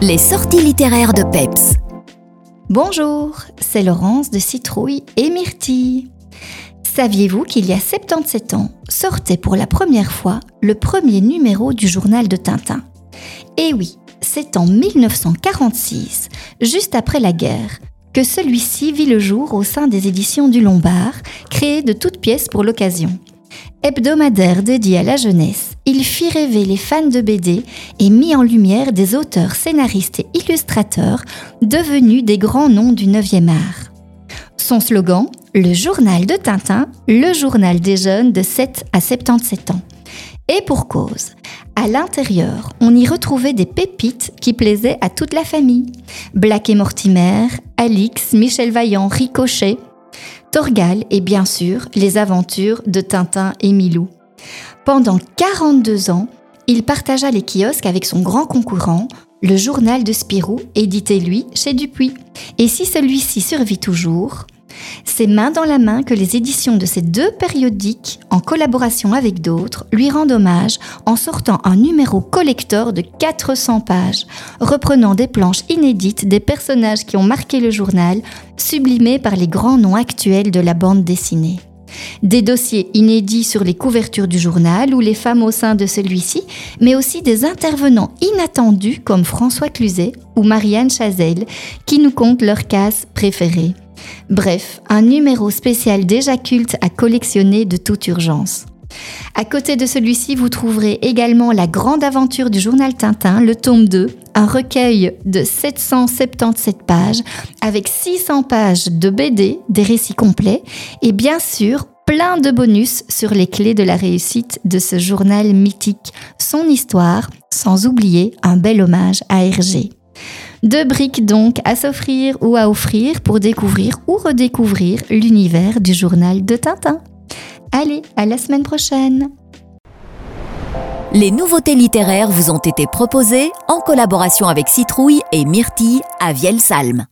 Les sorties littéraires de Peps. Bonjour, c'est Laurence de Citrouille et Myrtille. Saviez-vous qu'il y a 77 ans sortait pour la première fois le premier numéro du journal de Tintin? Eh oui, c'est en 1946, juste après la guerre, que celui-ci vit le jour au sein des éditions du Lombard, créées de toutes pièces pour l'occasion. Hebdomadaire dédié à la jeunesse, il fit rêver les fans de BD et mit en lumière des auteurs, scénaristes et illustrateurs devenus des grands noms du 9e art. Son slogan Le journal de Tintin, le journal des jeunes de 7 à 77 ans. Et pour cause, à l'intérieur, on y retrouvait des pépites qui plaisaient à toute la famille. Black et Mortimer, Alix, Michel Vaillant, Ricochet, Torgal et bien sûr les aventures de Tintin et Milou. Pendant 42 ans, il partagea les kiosques avec son grand concurrent, le journal de Spirou, édité lui chez Dupuis. Et si celui-ci survit toujours, c'est main dans la main que les éditions de ces deux périodiques, en collaboration avec d'autres, lui rendent hommage en sortant un numéro collector de 400 pages, reprenant des planches inédites des personnages qui ont marqué le journal, sublimés par les grands noms actuels de la bande dessinée. Des dossiers inédits sur les couvertures du journal ou les femmes au sein de celui-ci, mais aussi des intervenants inattendus comme François Cluzet ou Marianne Chazelle qui nous content leurs cases préférées. Bref, un numéro spécial déjà culte à collectionner de toute urgence. À côté de celui-ci, vous trouverez également La Grande Aventure du journal Tintin, le tome 2, un recueil de 777 pages avec 600 pages de BD, des récits complets et bien sûr plein de bonus sur les clés de la réussite de ce journal mythique, son histoire, sans oublier un bel hommage à Hergé. Deux briques donc à s'offrir ou à offrir pour découvrir ou redécouvrir l'univers du journal de Tintin. Allez, à la semaine prochaine Les nouveautés littéraires vous ont été proposées en collaboration avec Citrouille et Myrtille à Vielsalm.